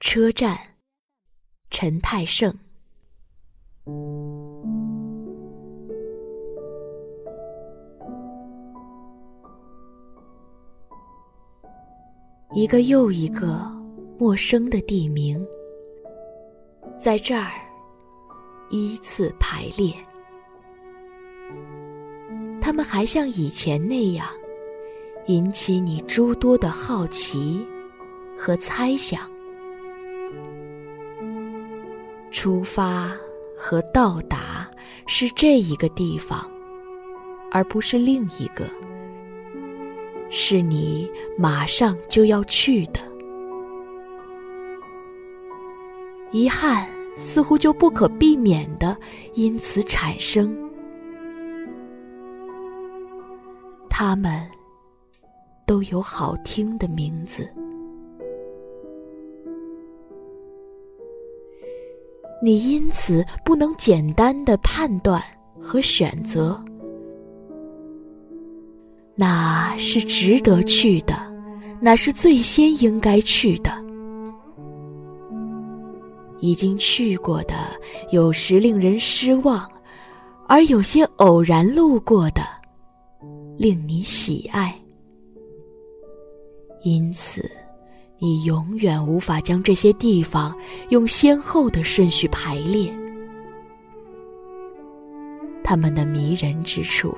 车站，陈太盛。一个又一个陌生的地名，在这儿依次排列。他们还像以前那样，引起你诸多的好奇和猜想。出发和到达是这一个地方，而不是另一个。是你马上就要去的，遗憾似乎就不可避免的因此产生。他们都有好听的名字，你因此不能简单的判断和选择。那是值得去的，那是最先应该去的。已经去过的，有时令人失望；而有些偶然路过的，令你喜爱。因此，你永远无法将这些地方用先后的顺序排列。他们的迷人之处。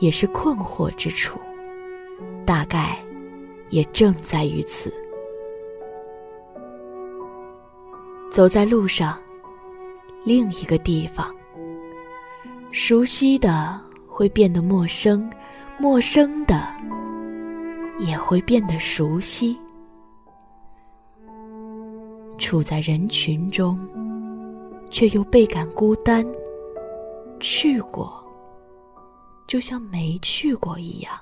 也是困惑之处，大概也正在于此。走在路上，另一个地方，熟悉的会变得陌生，陌生的也会变得熟悉。处在人群中，却又倍感孤单。去过。就像没去过一样。